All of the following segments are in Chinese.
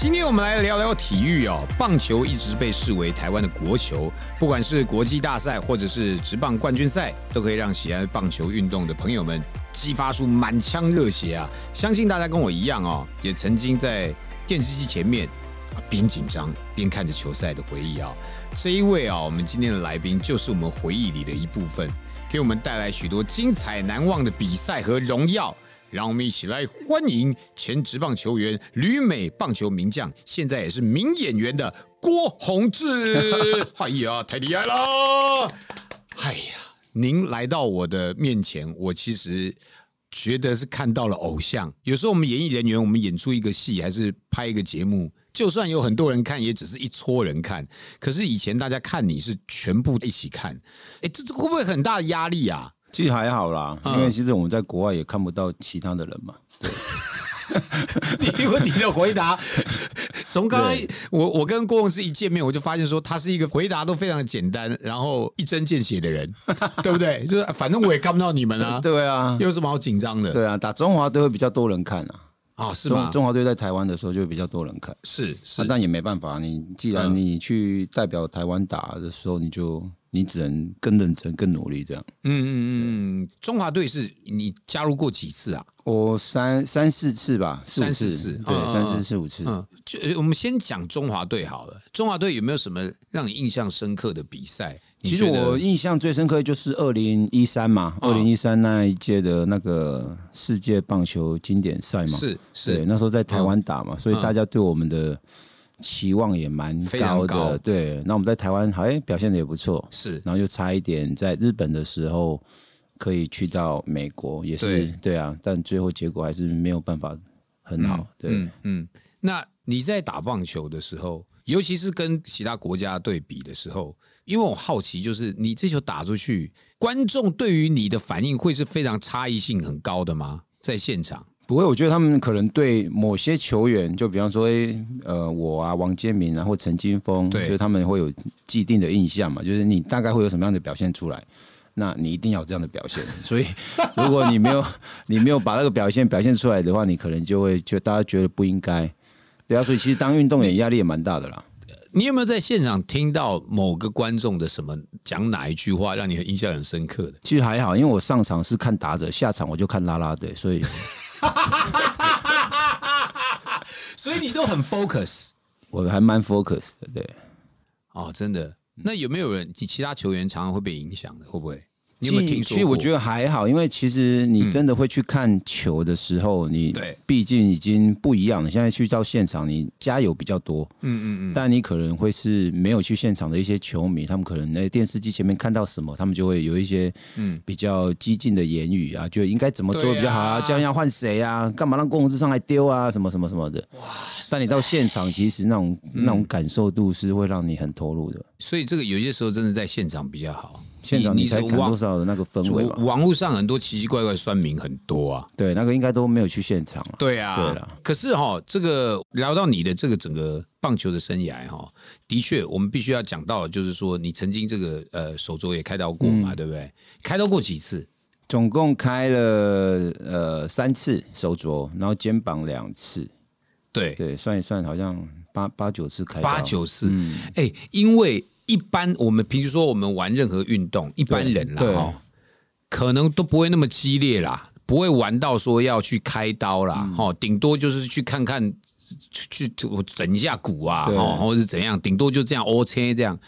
今天我们来聊聊体育哦，棒球一直被视为台湾的国球，不管是国际大赛或者是职棒冠军赛，都可以让喜爱棒球运动的朋友们激发出满腔热血啊！相信大家跟我一样哦，也曾经在电视机前面啊边紧张边看着球赛的回忆啊。这一位啊，我们今天的来宾就是我们回忆里的一部分，给我们带来许多精彩难忘的比赛和荣耀。让我们一起来欢迎前职棒球员、旅美棒球名将，现在也是名演员的郭宏志。哎呀，太厉害了！哎呀，您来到我的面前，我其实觉得是看到了偶像。有时候我们演艺人员，我们演出一个戏，还是拍一个节目，就算有很多人看，也只是一撮人看。可是以前大家看你是全部一起看，哎，这这会不会很大的压力啊？其实还好啦，因为其实我们在国外也看不到其他的人嘛。对，你问你的回答，从刚刚我我跟郭宏志一见面，我就发现说他是一个回答都非常简单，然后一针见血的人，对不对？就是反正我也看不到你们啊，对啊，有什么好紧张的？对啊，打中华队会比较多人看啊。啊，是吗？中华队在台湾的时候就会比较多人看，是是，但也没办法，你既然你去代表台湾打的时候，你就。你只能更认真、更努力这样。嗯嗯嗯，中华队是你加入过几次啊？我三三四次吧，三四次，对，三四四五次。嗯，就我们先讲中华队好了。中华队有没有什么让你印象深刻的比赛？其实我印象最深刻的就是二零一三嘛，二零一三那一届的那个世界棒球经典赛嘛，是是，那时候在台湾打嘛，所以大家对我们的。期望也蛮高的，对。那我们在台湾，好像，表现的也不错，是。然后就差一点，在日本的时候可以去到美国，也是对啊。但最后结果还是没有办法很好，对。嗯，那你在打棒球的时候，尤其是跟其他国家对比的时候，因为我好奇，就是你这球打出去，观众对于你的反应会是非常差异性很高的吗？在现场？不会，我觉得他们可能对某些球员，就比方说，呃，我啊，王建民啊，或陈金峰，对，他们会有既定的印象嘛，就是你大概会有什么样的表现出来，那你一定要有这样的表现。所以，如果你没有，你没有把那个表现表现出来的话，你可能就会就大家觉得不应该。对啊，所以其实当运动员压力也蛮大的啦。你有没有在现场听到某个观众的什么讲哪一句话，让你印象很深刻的？其实还好，因为我上场是看打者，下场我就看拉拉队，所以。所以你都很 focus，我还蛮 focus 的，对。哦，真的。那有没有人，其其他球员常常会被影响的？会不会？你有没有听说？其实我觉得还好，因为其实你真的会去看球的时候，你对，毕竟已经不一样了。现在去到现场，你加油比较多，嗯嗯嗯。但你可能会是没有去现场的一些球迷，他们可能在电视机前面看到什么，他们就会有一些嗯比较激进的言语啊，就应该怎么做比较好啊？这样要换谁啊？干嘛让公司上来丢啊？什么什么什么的。哇！但你到现场，其实那种那种感受度是会让你很投入的。所以这个有些时候真的在现场比较好。现场你才看多少的那个氛围嘛网络上很多奇奇怪怪酸民很多啊，对，那个应该都没有去现场对啊，对了。可是哈，这个聊到你的这个整个棒球的生涯哈，的确，我们必须要讲到，就是说你曾经这个呃手镯也开刀过嘛，对不对？开刀过几次？总共开了呃三次手镯，然后肩膀两次。对对，算一算，好像八八九次开八九次。哎，因为。一般我们平时说我们玩任何运动，一般人啦哈，可能都不会那么激烈啦，不会玩到说要去开刀啦，哈，顶多就是去看看，去去整一下骨啊，哦，或者是怎样，顶多就这样 O 切这样。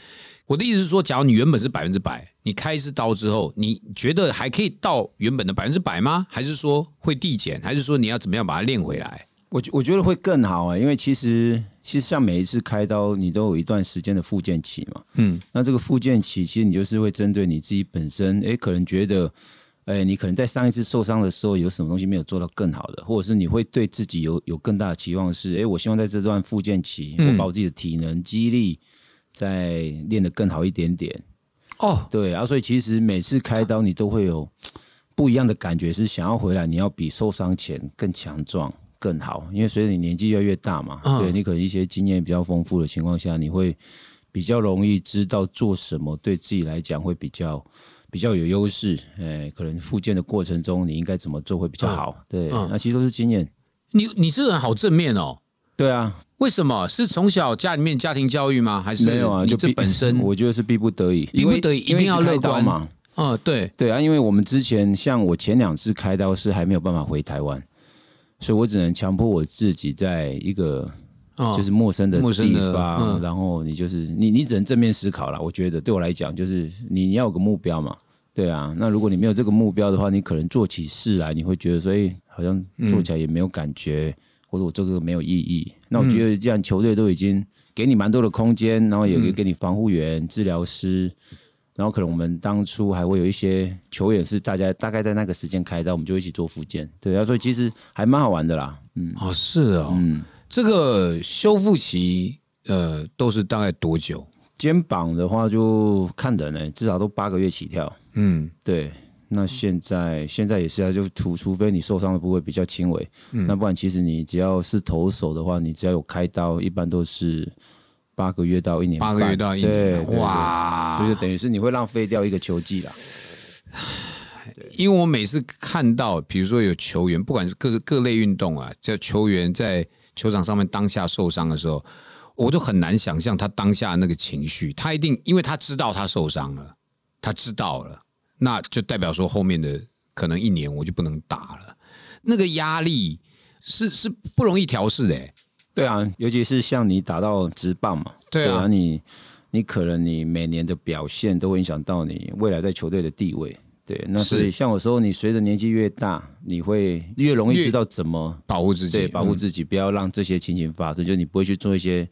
我的意思是说，假如你原本是百分之百，你开一次刀之后，你觉得还可以到原本的百分之百吗？还是说会递减？还是说你要怎么样把它练回来？我我觉得会更好啊，因为其实其实像每一次开刀，你都有一段时间的复健期嘛。嗯，那这个复健期，其实你就是会针对你自己本身，哎，可能觉得，哎，你可能在上一次受伤的时候有什么东西没有做到更好的，或者是你会对自己有有更大的期望，是哎，我希望在这段复健期，我把我自己的体能、肌力再练得更好一点点。哦，对啊，所以其实每次开刀你都会有不一样的感觉，是想要回来，你要比受伤前更强壮、更好，因为随着你年纪越来越大嘛，对你可能一些经验比较丰富的情况下，你会比较容易知道做什么对自己来讲会比较。比较有优势，哎，可能复健的过程中你应该怎么做会比较好？对，那其实都是经验。你你这个人好正面哦。对啊，为什么？是从小家里面家庭教育吗？还是没有啊？就这本身，我觉得是逼不得已，逼不得已一定要乐观嘛。嗯，对对啊，因为我们之前像我前两次开刀是还没有办法回台湾，所以我只能强迫我自己在一个。就是陌生的地方，然后你就是你，你只能正面思考了。我觉得对我来讲，就是你你要有个目标嘛，对啊。那如果你没有这个目标的话，你可能做起事来，你会觉得所以，好像做起来也没有感觉，或者我这个没有意义。那我觉得，既然球队都已经给你蛮多的空间，然后也给你防护员、治疗师，然后可能我们当初还会有一些球员是大家大概在那个时间开刀，我们就一起做复健，对啊，所以其实还蛮好玩的啦。嗯，哦，是哦，嗯。这个修复期，呃，都是大概多久？肩膀的话就看人呢，至少都八个月起跳。嗯，对。那现在现在也是啊，就除除非你受伤的部位比较轻微，嗯那不然其实你只要是投手的话，你只要有开刀，一般都是八个月到一年。八个月到一年，哇！所以等于是你会浪费掉一个球季啦。因为我每次看到，比如说有球员，不管是各各类运动啊，叫球员在。球场上面当下受伤的时候，我就很难想象他当下那个情绪。他一定因为他知道他受伤了，他知道了，那就代表说后面的可能一年我就不能打了。那个压力是是不容易调试的。对啊，尤其是像你打到直棒嘛，对啊，你你可能你每年的表现都会影响到你未来在球队的地位。对，那所以像有时候你随着年纪越大，你会越容易知道怎么保护自己，对，保护自己，不要让这些情形发生。就你不会去做一些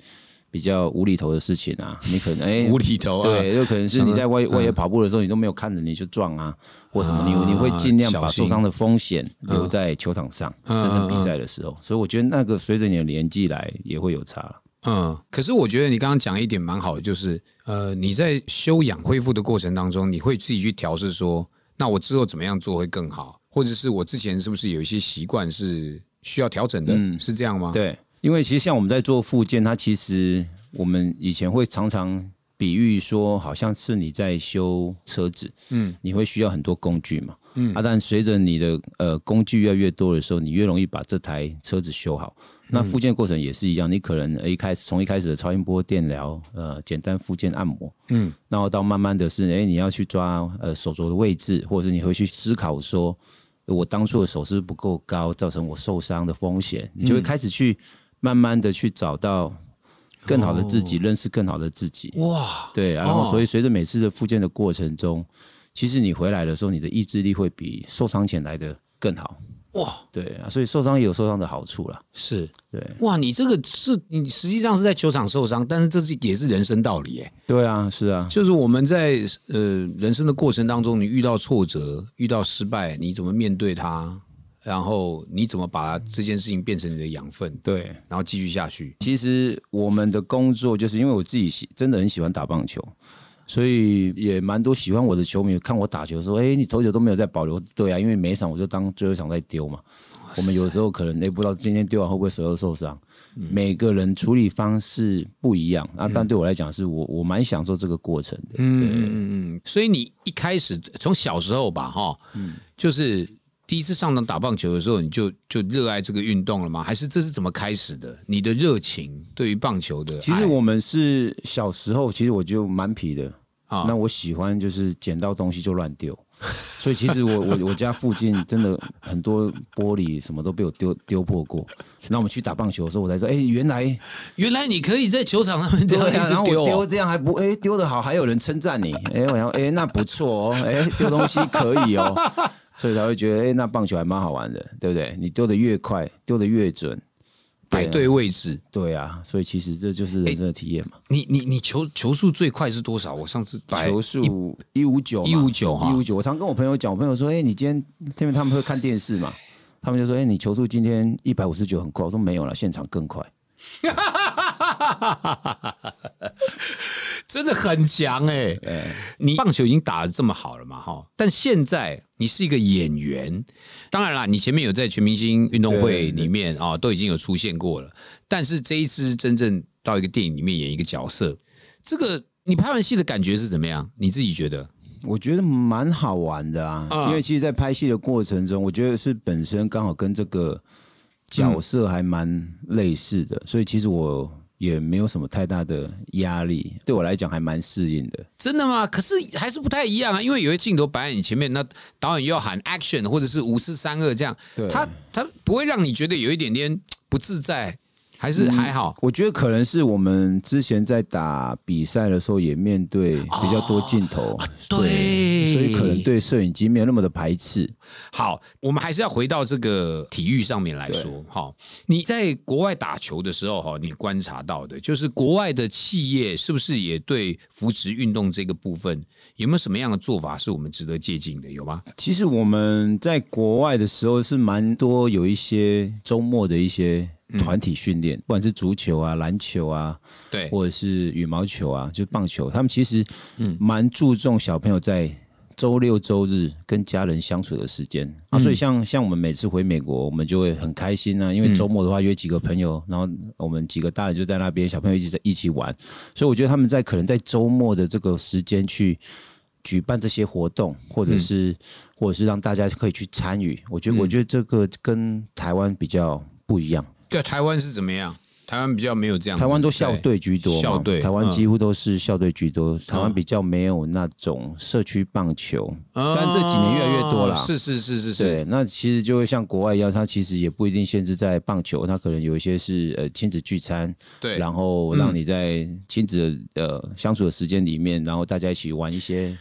比较无厘头的事情啊。你可能哎，无厘头，啊对，有可能是你在外外野跑步的时候，你都没有看着你就撞啊，或什么，你你会尽量把受伤的风险留在球场上，真正比赛的时候。所以我觉得那个随着你的年纪来也会有差嗯，可是我觉得你刚刚讲一点蛮好的，就是呃，你在休养恢复的过程当中，你会自己去调试说。那我之后怎么样做会更好？或者是我之前是不是有一些习惯是需要调整的？是这样吗？对，因为其实像我们在做复健，它其实我们以前会常常比喻说，好像是你在修车子，嗯，你会需要很多工具嘛。嗯，啊，但随着你的呃工具越来越多的时候，你越容易把这台车子修好。那复健过程也是一样，你可能一开始从一开始的超音波电疗，呃，简单复健按摩，嗯，然后到慢慢的是，哎，你要去抓呃手肘的位置，或者是你会去思考说，我当初的手是不够高，造成我受伤的风险，你就会开始去慢慢的去找到更好的自己，认识更好的自己。哇，对，然后所以随着每次的复健的过程中。其实你回来的时候，你的意志力会比受伤前来的更好哇！对啊，所以受伤也有受伤的好处啦。是，对哇，你这个是你实际上是在球场受伤，但是这是也是人生道理哎。对啊，是啊，就是我们在呃人生的过程当中，你遇到挫折、遇到失败，你怎么面对它？然后你怎么把这件事情变成你的养分？对，然后继续下去。其实我们的工作就是因为我自己喜真的很喜欢打棒球。所以也蛮多喜欢我的球迷看我打球说：“哎，你投球都没有在保留。”对啊，因为每一场我就当最后一场在丢嘛。我们有时候可能也不知道今天丢完会不会手又受伤。每个人处理方式不一样啊，但对我来讲是我我蛮享受这个过程的。嗯嗯嗯。所以你一开始从小时候吧，哈，嗯，就是第一次上场打棒球的时候，你就就热爱这个运动了吗？还是这是怎么开始的？你的热情对于棒球的？其实我们是小时候，其实我就蛮皮的。啊，那我喜欢就是捡到东西就乱丢，所以其实我我我家附近真的很多玻璃什么都被我丢丢破过。那我们去打棒球的时候，我才说，哎，原来 原来你可以在球场上面丢，然后我丢这样还不哎丢的好，还有人称赞你，哎，我想哎那不错哦，哎丢东西可以哦，所以才会觉得哎那棒球还蛮好玩的，对不对？你丢的越快，丢的越准。摆对位置。对啊，所以其实这就是人生的体验嘛。你你你球球速最快是多少？我上次球速一五九，一五九哈，一五九。我常跟我朋友讲，我朋友说：“哎，你今天因为他们会看电视嘛，他们就说：哎，你球速今天一百五十九很快。”我说：“没有了，现场更快。”真的很强哎！你棒球已经打的这么好了嘛？哈，但现在你是一个演员，当然啦，你前面有在全明星运动会里面啊，都已经有出现过了。但是这一次真正到一个电影里面演一个角色，这个你拍完戏的感觉是怎么样？你自己觉得？我觉得蛮好玩的啊，因为其实，在拍戏的过程中，我觉得是本身刚好跟这个角色还蛮类似的，所以其实我。也没有什么太大的压力，对我来讲还蛮适应的。真的吗？可是还是不太一样啊，因为有些镜头摆在你前面，那导演又要喊 action 或者是五四三二这样，他他不会让你觉得有一点点不自在。还是还好，我觉得可能是我们之前在打比赛的时候也面对比较多镜头，对，所以可能对摄影机没有那么的排斥。好，我们还是要回到这个体育上面来说。哈，你在国外打球的时候，哈，你观察到的就是国外的企业是不是也对扶持运动这个部分有没有什么样的做法是我们值得借鉴的？有吗？其实我们在国外的时候是蛮多有一些周末的一些。团体训练，不管是足球啊、篮球啊，对，或者是羽毛球啊，就是棒球，他们其实嗯。蛮注重小朋友在周六周日跟家人相处的时间。啊，所以像像我们每次回美国，我们就会很开心啊，因为周末的话约几个朋友，然后我们几个大人就在那边，小朋友一起在一起玩，所以我觉得他们在可能在周末的这个时间去举办这些活动，或者是或者是让大家可以去参与，我觉得我觉得这个跟台湾比较不一样。对台湾是怎么样？台湾比较没有这样，台湾都校队居多，校队，台湾几乎都是校队居多。台湾比较没有那种社区棒球，但这几年越来越多了。是是是是是。对，那其实就会像国外一样，它其实也不一定限制在棒球，它可能有一些是呃亲子聚餐，对，然后让你在亲子呃相处的时间里面，然后大家一起玩一些。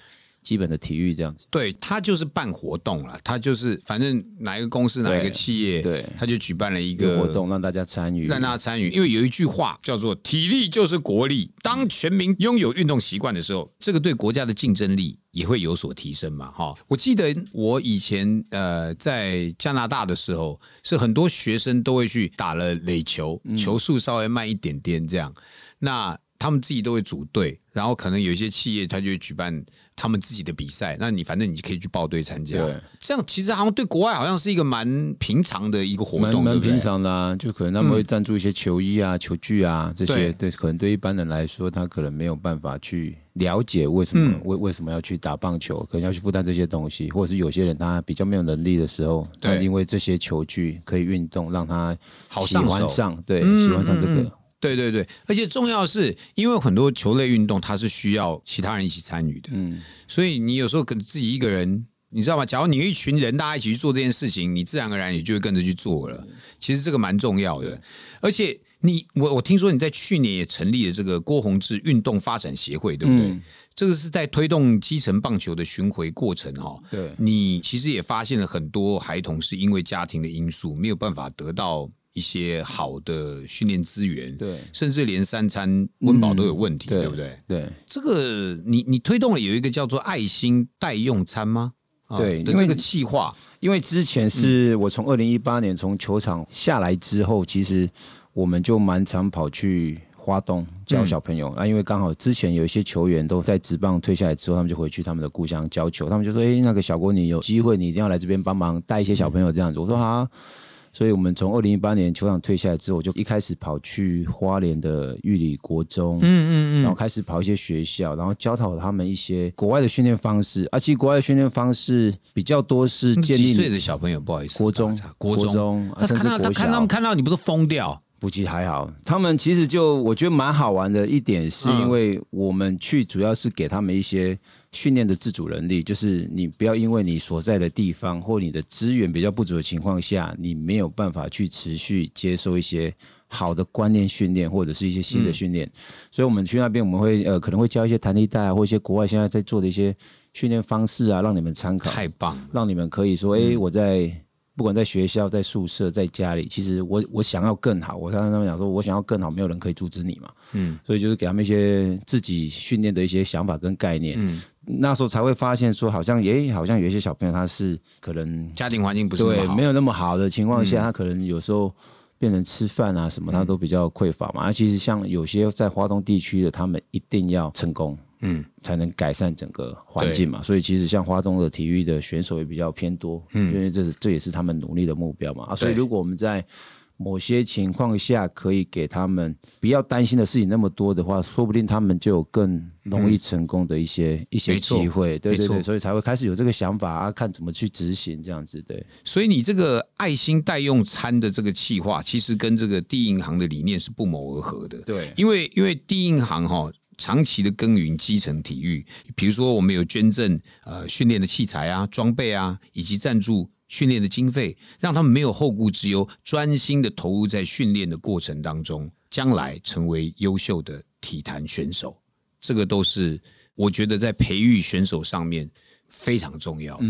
基本的体育这样子，对他就是办活动了，他就是反正哪一个公司哪一个企业，对，他就举办了一个活动让大家参与，让大家参与。因为有一句话叫做“体力就是国力”，当全民拥有运动习惯的时候，这个对国家的竞争力也会有所提升嘛。哈，我记得我以前呃在加拿大的时候，是很多学生都会去打了垒球，球速稍微慢一点点这样，那他们自己都会组队，然后可能有一些企业他就会举办。他们自己的比赛，那你反正你可以去报队参加。对，这样其实好像对国外好像是一个蛮平常的一个活动，蛮平常的啊。就可能他们会赞助一些球衣啊、球具啊这些。对，可能对一般人来说，他可能没有办法去了解为什么为为什么要去打棒球，可能要去负担这些东西，或者是有些人他比较没有能力的时候，他因为这些球具可以运动，让他喜欢上，对，喜欢上这个。对对对，而且重要是因为很多球类运动它是需要其他人一起参与的，嗯，所以你有时候可能自己一个人，你知道吗？假如你一群人大家一起去做这件事情，你自然而然也就会跟着去做了。其实这个蛮重要的，而且你我我听说你在去年也成立了这个郭宏志运动发展协会，对不对？这个是在推动基层棒球的巡回过程哈。对，你其实也发现了很多孩童是因为家庭的因素没有办法得到。一些好的训练资源，对，甚至连三餐温饱都有问题，对不对？对，这个你你推动了有一个叫做爱心代用餐吗？对，因为这个计划，因为之前是我从二零一八年从球场下来之后，其实我们就蛮常跑去花东教小朋友啊，因为刚好之前有一些球员都在职棒退下来之后，他们就回去他们的故乡教球，他们就说：“哎，那个小郭，你有机会，你一定要来这边帮忙带一些小朋友这样子。”我说：“好。”所以，我们从二零一八年球场退下来之后，我就一开始跑去花莲的玉里国中，嗯嗯嗯，然后开始跑一些学校，然后教导他们一些国外的训练方式。而且，国外的训练方式比较多是建立几岁的小朋友，不好意思，国中，国中，甚至国小，看他们看到你不是疯掉。补给还好，他们其实就我觉得蛮好玩的一点，是因为我们去主要是给他们一些训练的自主能力，就是你不要因为你所在的地方或你的资源比较不足的情况下，你没有办法去持续接受一些好的观念训练或者是一些新的训练，所以我们去那边我们会呃可能会教一些弹力带啊，或一些国外现在在做的一些训练方式啊，让你们参考。太棒，让你们可以说，哎，我在。不管在学校、在宿舍、在家里，其实我我想要更好，我刚刚他们讲说，我想要更好，没有人可以阻止你嘛。嗯，所以就是给他们一些自己训练的一些想法跟概念。嗯，那时候才会发现说，好像诶，好像有一些小朋友他是可能家庭环境不是对没有那么好的情况下，他可能有时候变成吃饭啊什么，他都比较匮乏嘛。而其实像有些在华东地区的，他们一定要成功。嗯，才能改善整个环境嘛。所以其实像花东的体育的选手也比较偏多，嗯，因为这是这也是他们努力的目标嘛。啊，所以如果我们在某些情况下可以给他们不要担心的事情那么多的话，说不定他们就有更容易成功的一些一些机会。对对对，所以才会开始有这个想法啊，看怎么去执行这样子。对，所以你这个爱心代用餐的这个计划，其实跟这个第一银行的理念是不谋而合的。对，因为因为第一银行哈。长期的耕耘基层体育，比如说我们有捐赠呃训练的器材啊、装备啊，以及赞助训练的经费，让他们没有后顾之忧，专心的投入在训练的过程当中，将来成为优秀的体坛选手。这个都是我觉得在培育选手上面非常重要的。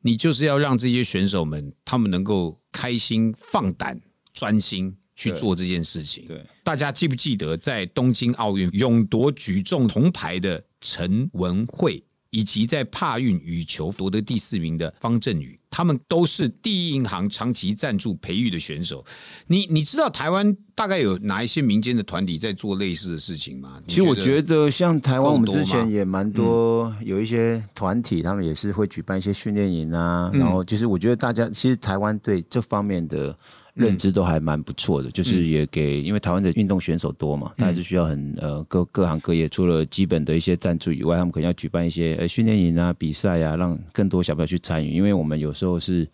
你就是要让这些选手们，他们能够开心、放胆、专心。去做这件事情。对，大家记不记得在东京奥运勇夺举重铜牌的陈文慧，以及在帕运羽球夺得第四名的方振宇，他们都是第一银行长期赞助培育的选手。你你知道台湾大概有哪一些民间的团体在做类似的事情吗？其实我觉得像台湾，我们之前也蛮多有一些团体，他们也是会举办一些训练营啊。然后就是我觉得大家其实台湾对这方面的。认知都还蛮不错的，就是也给，因为台湾的运动选手多嘛，他还是需要很呃各各行各业除了基本的一些赞助以外，他们可能要举办一些呃训练营啊、比赛啊，让更多小朋友去参与，因为我们有时候是。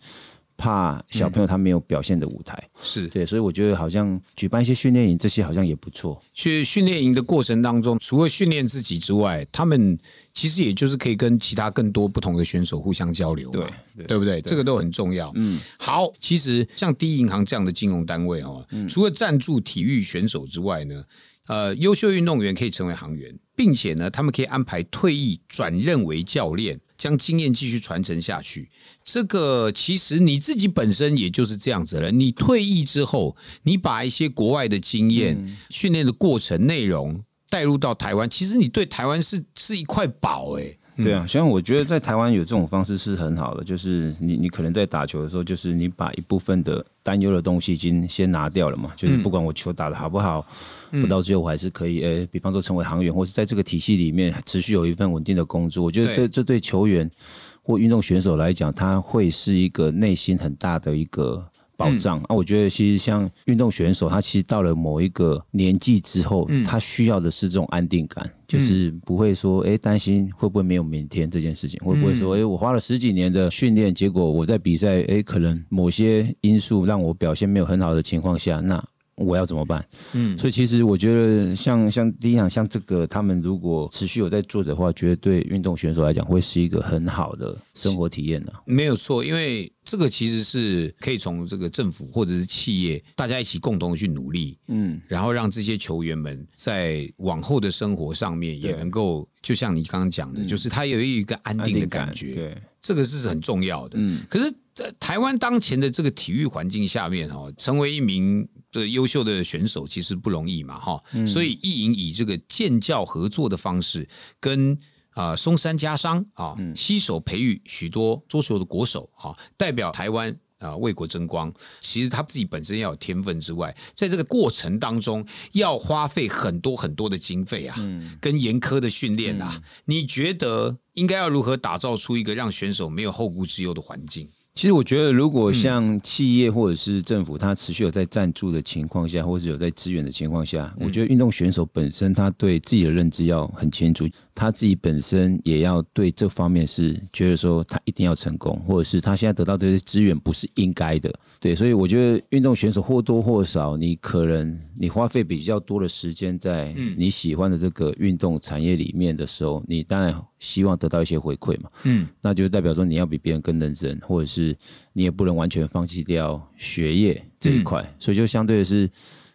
怕小朋友他没有表现的舞台，是对，所以我觉得好像举办一些训练营，这些好像也不错。去训练营的过程当中，除了训练自己之外，他们其实也就是可以跟其他更多不同的选手互相交流，对对不对？这个都很重要。嗯，好，其实像第一银行这样的金融单位哦，除了赞助体育选手之外呢，呃，优秀运动员可以成为行员，并且呢，他们可以安排退役转任为教练。将经验继续传承下去，这个其实你自己本身也就是这样子了。你退役之后，你把一些国外的经验、训练的过程内容带入到台湾，其实你对台湾是是一块宝哎。对啊，像我觉得在台湾有这种方式是很好的，就是你你可能在打球的时候，就是你把一部分的担忧的东西已经先拿掉了嘛，就是不管我球打的好不好，我到最后我还是可以，诶，比方说成为航员，或是在这个体系里面持续有一份稳定的工作，我觉得对。这对球员或运动选手来讲，他会是一个内心很大的一个。保障。啊，我觉得其实像运动选手，他其实到了某一个年纪之后，他需要的是这种安定感，就是不会说哎担心会不会没有明天这件事情，会不会说哎我花了十几年的训练，结果我在比赛哎可能某些因素让我表现没有很好的情况下，那。我要怎么办？嗯，所以其实我觉得，像像第一场，像这个，他们如果持续有在做的话，觉得对运动选手来讲，会是一个很好的生活体验呢。没有错，因为这个其实是可以从这个政府或者是企业大家一起共同的去努力，嗯，然后让这些球员们在往后的生活上面也能够，就像你刚刚讲的，就是他有一个安定的感觉，对，这个是很重要的。嗯，可是在台湾当前的这个体育环境下面，哈，成为一名。的优秀的选手其实不容易嘛，哈，所以意营以这个建教合作的方式，跟啊松山家商啊携手培育许多桌球的国手啊，代表台湾啊为国争光。其实他自己本身要有天分之外，在这个过程当中要花费很多很多的经费啊，跟严苛的训练啊。你觉得应该要如何打造出一个让选手没有后顾之忧的环境？其实我觉得，如果像企业或者是政府，它持续有在赞助的情况下，或者有在支援的情况下，我觉得运动选手本身他对自己的认知要很清楚，他自己本身也要对这方面是觉得说他一定要成功，或者是他现在得到这些资源不是应该的。对，所以我觉得运动选手或多或少，你可能你花费比较多的时间在你喜欢的这个运动产业里面的时候，你当然。希望得到一些回馈嘛，嗯，那就是代表说你要比别人更认真，或者是你也不能完全放弃掉学业这一块，所以就相对的是，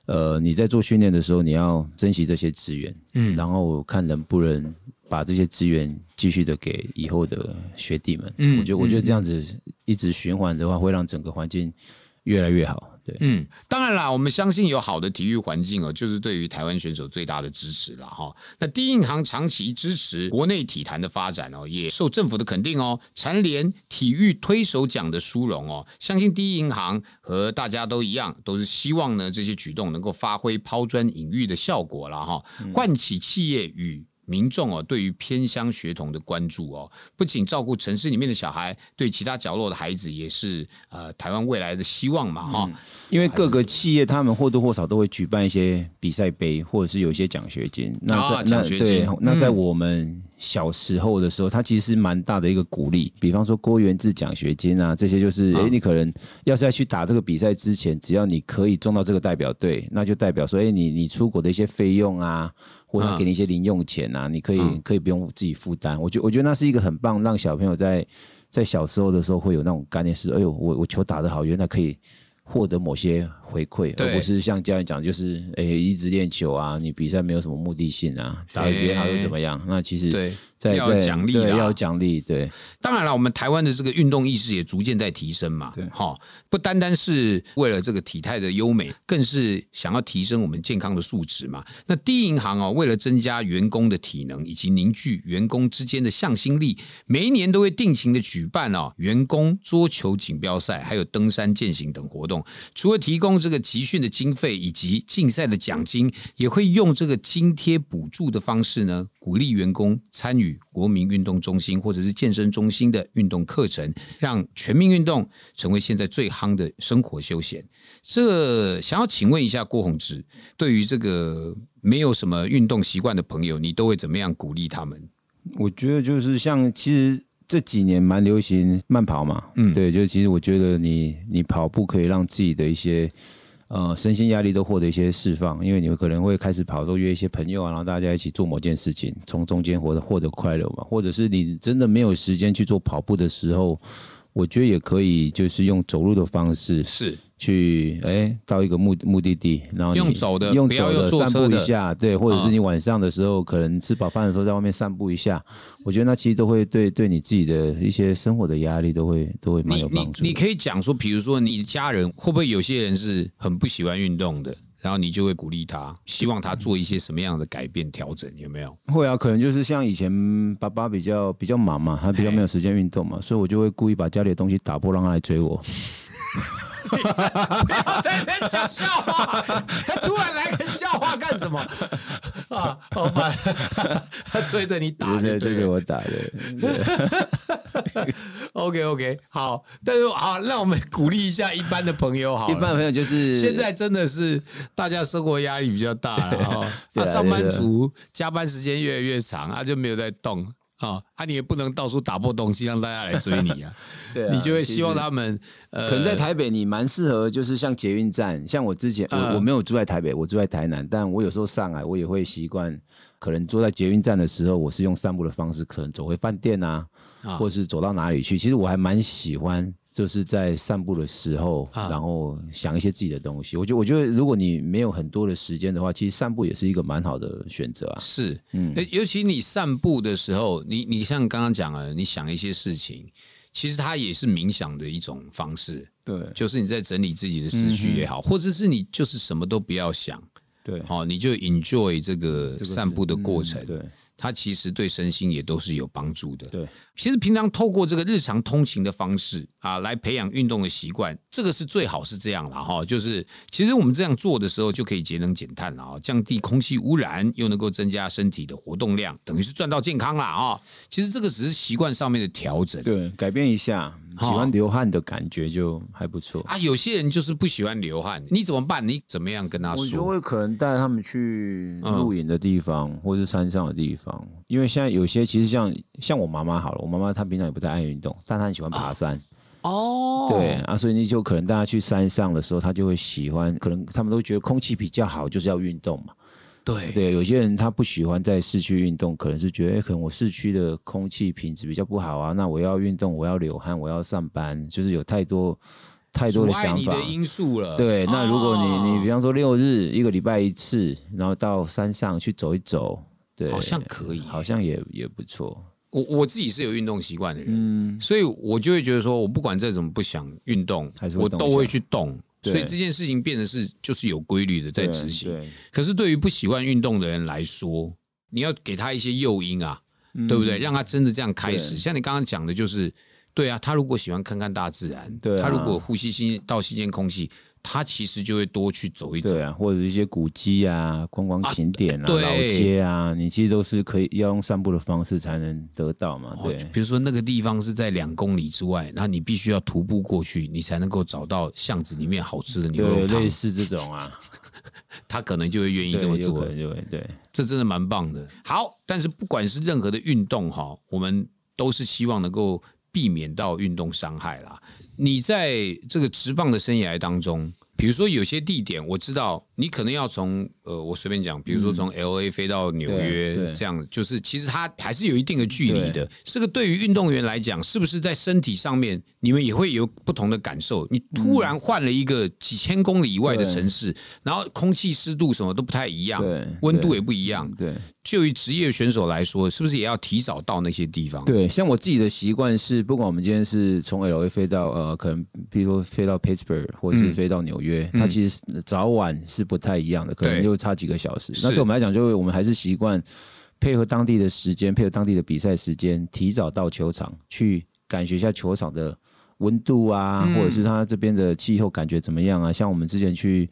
呃，你在做训练的时候，你要珍惜这些资源，嗯，然后看能不能把这些资源继续的给以后的学弟们，嗯，我觉得我觉得这样子一直循环的话，会让整个环境越来越好。对，嗯，当然啦，我们相信有好的体育环境哦，就是对于台湾选手最大的支持了哈。那第一银行长期支持国内体坛的发展哦，也受政府的肯定哦，蝉联体育推手奖的殊荣哦。相信第一银行和大家都一样，都是希望呢这些举动能够发挥抛砖引玉的效果了哈，唤起企业与。民众哦，对于偏乡学童的关注哦，不仅照顾城市里面的小孩，对其他角落的孩子也是呃台湾未来的希望嘛哈。因为各个企业他们或多或少都会举办一些比赛杯，或者是有一些奖学金。那在那对，那在我们小时候的时候，它其实蛮大的一个鼓励。比方说郭元志奖学金啊，这些就是哎，你可能要是在去打这个比赛之前，只要你可以中到这个代表队，那就代表说哎，你你出国的一些费用啊。或者给你一些零用钱啊，你可以可以不用自己负担。我觉我觉得那是一个很棒，让小朋友在在小时候的时候会有那种概念，是哎呦，我我球打得好，原来可以获得某些回馈，而不是像教练讲，就是哎一直练球啊，你比赛没有什么目的性啊，打得别人好又怎么样？那其实对。要奖励，要奖励，对。当然了，我们台湾的这个运动意识也逐渐在提升嘛，对，哈，不单单是为了这个体态的优美，更是想要提升我们健康的素质嘛。那第一银行哦，为了增加员工的体能以及凝聚员工之间的向心力，每一年都会定期的举办哦员工桌球锦标赛，还有登山健行等活动。除了提供这个集训的经费以及竞赛的奖金，也会用这个津贴补助的方式呢，鼓励员工参与。国民运动中心或者是健身中心的运动课程，让全民运动成为现在最夯的生活休闲。这想要请问一下郭宏志，对于这个没有什么运动习惯的朋友，你都会怎么样鼓励他们？我觉得就是像其实这几年蛮流行慢跑嘛，嗯，对，就其实我觉得你你跑步可以让自己的一些。呃，身心压力都获得一些释放，因为你们可能会开始跑，都约一些朋友啊，然后大家一起做某件事情，从中间获得获得快乐嘛，或者是你真的没有时间去做跑步的时候。我觉得也可以，就是用走路的方式是去哎到一个目目的地，然后用走的，用走的散步一下，对，或者是你晚上的时候可能吃饱饭的时候在外面散步一下，我觉得那其实都会对对你自己的一些生活的压力都会都会蛮有帮助。你你可以讲说，比如说你家人会不会有些人是很不喜欢运动的？然后你就会鼓励他，希望他做一些什么样的改变调整，有没有？会啊，可能就是像以前爸爸比较比较忙嘛，他比较没有时间运动嘛，所以我就会故意把家里的东西打破，让他来追我。不要在那边讲笑话，他 突然来个笑话干什么？啊，好烦！他 追着你打，对，追着我打的。OK OK，好，但是好，让我们鼓励一下一般的朋友，好，一般朋友就是现在真的是大家生活压力比较大了哈，他上班族加班时间越来越长，他就没有在动。啊，啊，你也不能到处打破东西让大家来追你啊！对，你就会希望他们，呃，可能在台北你蛮适合，就是像捷运站，像我之前我我没有住在台北，我住在台南，但我有时候上来我也会习惯，可能坐在捷运站的时候，我是用散步的方式，可能走回饭店啊，或是走到哪里去，其实我还蛮喜欢。就是在散步的时候，然后想一些自己的东西。我觉得，我觉得，如果你没有很多的时间的话，其实散步也是一个蛮好的选择啊。是，嗯，尤其你散步的时候，你你像刚刚讲了，你想一些事情，其实它也是冥想的一种方式。对，就是你在整理自己的思绪也好，或者是你就是什么都不要想，对，好，你就 enjoy 这个散步的过程。对。它其实对身心也都是有帮助的。对，其实平常透过这个日常通勤的方式啊，来培养运动的习惯，这个是最好是这样了哈。就是其实我们这样做的时候，就可以节能减碳了啊，降低空气污染，又能够增加身体的活动量，等于是赚到健康了啊。其实这个只是习惯上面的调整，对，改变一下。喜欢流汗的感觉就还不错啊。有些人就是不喜欢流汗，你怎么办？你怎么样跟他说？我就会可能带他们去露营的地方，或是山上的地方。因为现在有些其实像像我妈妈好了，我妈妈她平常也不太爱运动，但她很喜欢爬山。哦，对啊，所以你就可能带她去山上的时候，她就会喜欢。可能他们都觉得空气比较好，就是要运动嘛。对对，有些人他不喜欢在市区运动，可能是觉得，可能我市区的空气品质比较不好啊。那我要运动，我要流汗，我要上班，就是有太多太多的想法的因素了。对，那如果你你比方说六日一个礼拜一次，然后到山上去走一走，对，好像可以，好像也也不错。我我自己是有运动习惯的人，所以我就会觉得说，我不管再怎么不想运动，我都会去动。所以这件事情变得是就是有规律的在执行。可是对于不喜欢运动的人来说，你要给他一些诱因啊，对不对？让他真的这样开始。像你刚刚讲的，就是对啊，他如果喜欢看看大自然，他如果呼吸新到新鲜空气。他其实就会多去走一走，对啊，或者一些古迹啊、观光景点啊、老街啊，你其实都是可以要用散步的方式才能得到嘛。对，比如说那个地方是在两公里之外，那你必须要徒步过去，你才能够找到巷子里面好吃的牛肉汤，类似这种啊，他可能就会愿意这么做，对对，这真的蛮棒的。好，但是不管是任何的运动哈，我们都是希望能够避免到运动伤害啦。你在这个职棒的生涯当中，比如说有些地点，我知道你可能要从呃，我随便讲，比如说从 L A 飞到纽约这样，就是其实它还是有一定的距离的。这个对于运动员来讲，是不是在身体上面你们也会有不同的感受？你突然换了一个几千公里以外的城市，然后空气湿度什么都不太一样，温度也不一样，对。就于职业选手来说，是不是也要提早到那些地方？对，像我自己的习惯是，不管我们今天是从 L A 飞到呃，可能比如说飞到 Pittsburgh，或者是飞到纽约，它其实早晚是不太一样的，可能就差几个小时。那对我们来讲，就我们还是习惯配合当地的时间，配合当地的比赛时间，提早到球场去感觉一下球场的温度啊，或者是它这边的气候感觉怎么样啊？像我们之前去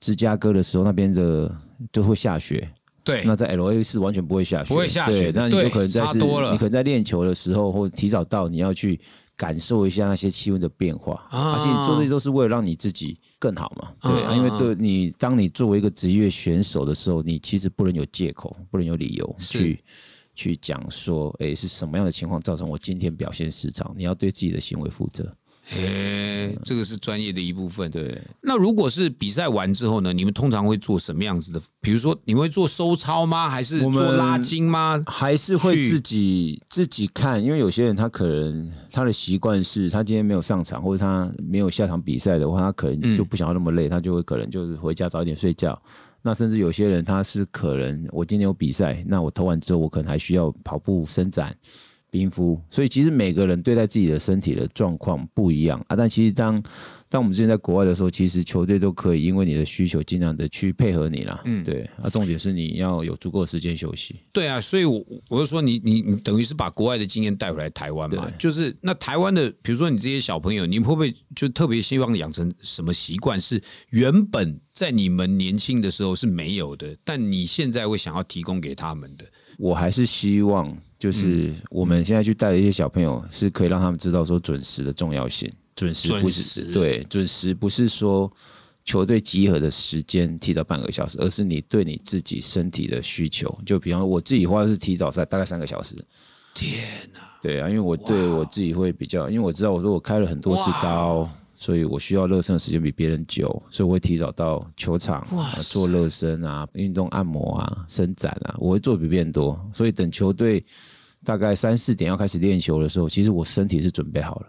芝加哥的时候，那边的就会下雪。对，那在 L A 是完全不会下雪，不会下雪。那你就可能在是，你可能在练球的时候，或者提早到，你要去感受一下那些气温的变化。而且你做这些都是为了让你自己更好嘛。对，因为对你，当你作为一个职业选手的时候，你其实不能有借口，不能有理由去去讲说，哎，是什么样的情况造成我今天表现失常？你要对自己的行为负责。诶，这个是专业的一部分。对，那如果是比赛完之后呢？你们通常会做什么样子的？比如说，你会做收操吗？还是做拉筋吗？还是会自己自己看？因为有些人他可能他的习惯是他今天没有上场，或者他没有下场比赛的话，他可能就不想要那么累，他就会可能就是回家早一点睡觉。那甚至有些人他是可能我今天有比赛，那我投完之后，我可能还需要跑步伸展。冰敷，所以其实每个人对待自己的身体的状况不一样啊。但其实当当我们之前在国外的时候，其实球队都可以因为你的需求，尽量的去配合你啦。嗯，对。啊，重点是你要有足够时间休息。对啊，所以，我我就说，你你你等于是把国外的经验带回来台湾嘛？就是那台湾的，比如说你这些小朋友，你会不会就特别希望养成什么习惯，是原本在你们年轻的时候是没有的，但你现在会想要提供给他们的？我还是希望。就是我们现在去带的一些小朋友，是可以让他们知道说准时的重要性。准时不是对准时不是说球队集合的时间提早半个小时，而是你对你自己身体的需求。就比方我自己话是提早赛大概三个小时。天哪！对啊，因为我对我自己会比较，因为我知道我说我开了很多次刀。所以我需要热身的时间比别人久，所以我会提早到球场做热身啊、运动按摩啊、伸展啊，我会做比别人多。所以等球队大概三四点要开始练球的时候，其实我身体是准备好了。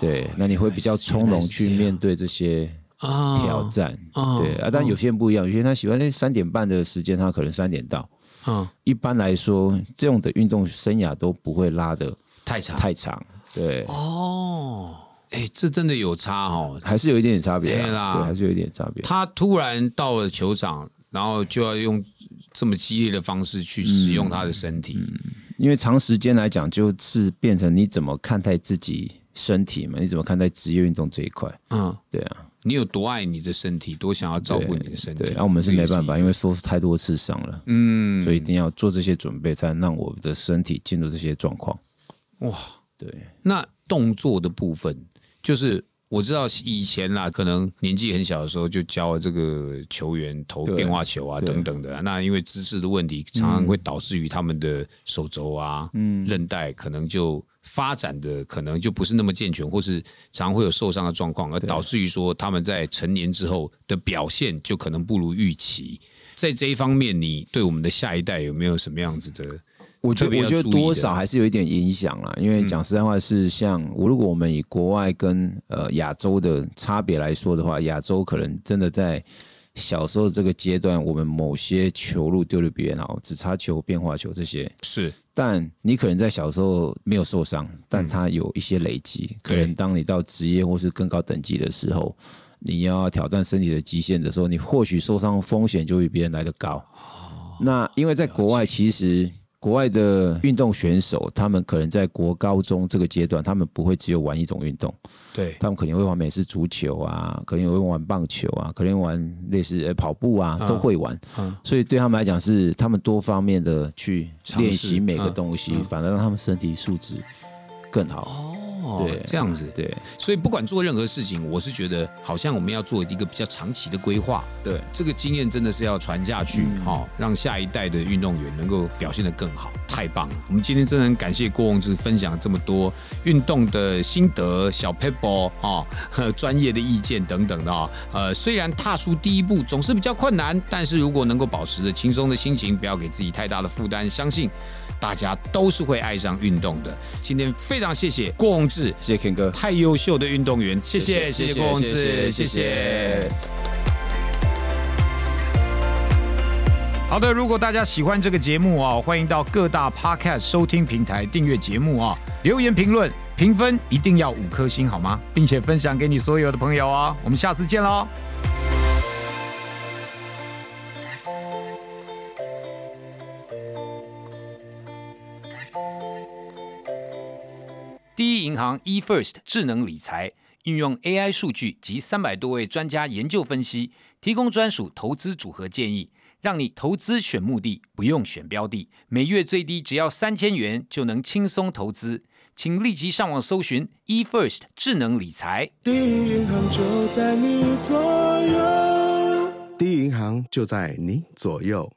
对，那你会比较从容去面对这些挑战。对啊，但有些人不一样，有些人他喜欢那三点半的时间，他可能三点到。嗯，一般来说，这种的运动生涯都不会拉的太长太长。对，哦。哎，这真的有差哦，还是有一点点差别对啦，对，还是有一点差别。他突然到了球场，然后就要用这么激烈的方式去使用他的身体，因为长时间来讲，就是变成你怎么看待自己身体嘛？你怎么看待职业运动这一块？嗯，对啊，你有多爱你的身体，多想要照顾你的身体。对，然后我们是没办法，因为受太多次伤了，嗯，所以一定要做这些准备，才能让我的身体进入这些状况。哇，对，那动作的部分。就是我知道以前啦，可能年纪很小的时候就教了这个球员投变化球啊等等的。那因为姿势的问题，常常会导致于他们的手肘啊、嗯韧带可能就发展的可能就不是那么健全，或是常常会有受伤的状况，而导致于说他们在成年之后的表现就可能不如预期。在这一方面，你对我们的下一代有没有什么样子的？我觉得，我觉得多少还是有一点影响啦。因为讲实在话，是像如果我们以国外跟呃亚洲的差别来说的话，亚洲可能真的在小时候这个阶段，我们某些球路丢的比别人好，只差球、变化球这些是。但你可能在小时候没有受伤，但它有一些累积。可能当你到职业或是更高等级的时候，你要挑战身体的极限的时候，你或许受伤风险就比别人来的高。那因为在国外，其实。国外的运动选手，他们可能在国高中这个阶段，他们不会只有玩一种运动，对。他们可能会玩美式足球啊，可能会玩棒球啊，可能玩类似呃跑步啊，都会玩。所以对他们来讲，是他们多方面的去练习每个东西，反而让他们身体素质更好。对，这样子，对，所以不管做任何事情，我是觉得好像我们要做一个比较长期的规划。对，这个经验真的是要传下去，哈，让下一代的运动员能够表现得更好，太棒了！我们今天真的很感谢郭宏志分享这么多运动的心得、小 paper 啊，专业的意见等等的啊。呃，虽然踏出第一步总是比较困难，但是如果能够保持着轻松的心情，不要给自己太大的负担，相信。大家都是会爱上运动的。今天非常谢谢郭宏志，谢谢 Ken 哥，太优秀的运动员，谢谢谢谢郭宏志，谢谢。好的，如果大家喜欢这个节目啊，欢迎到各大 Podcast 收听平台订阅节目啊，留言评论评分一定要五颗星好吗？并且分享给你所有的朋友啊，我们下次见喽。第一银行 eFirst 智能理财运用 AI 数据及三百多位专家研究分析，提供专属投资组合建议，让你投资选目的不用选标的，每月最低只要三千元就能轻松投资。请立即上网搜寻 eFirst 智能理财。第一银行就在你左右，第一银行就在你左右。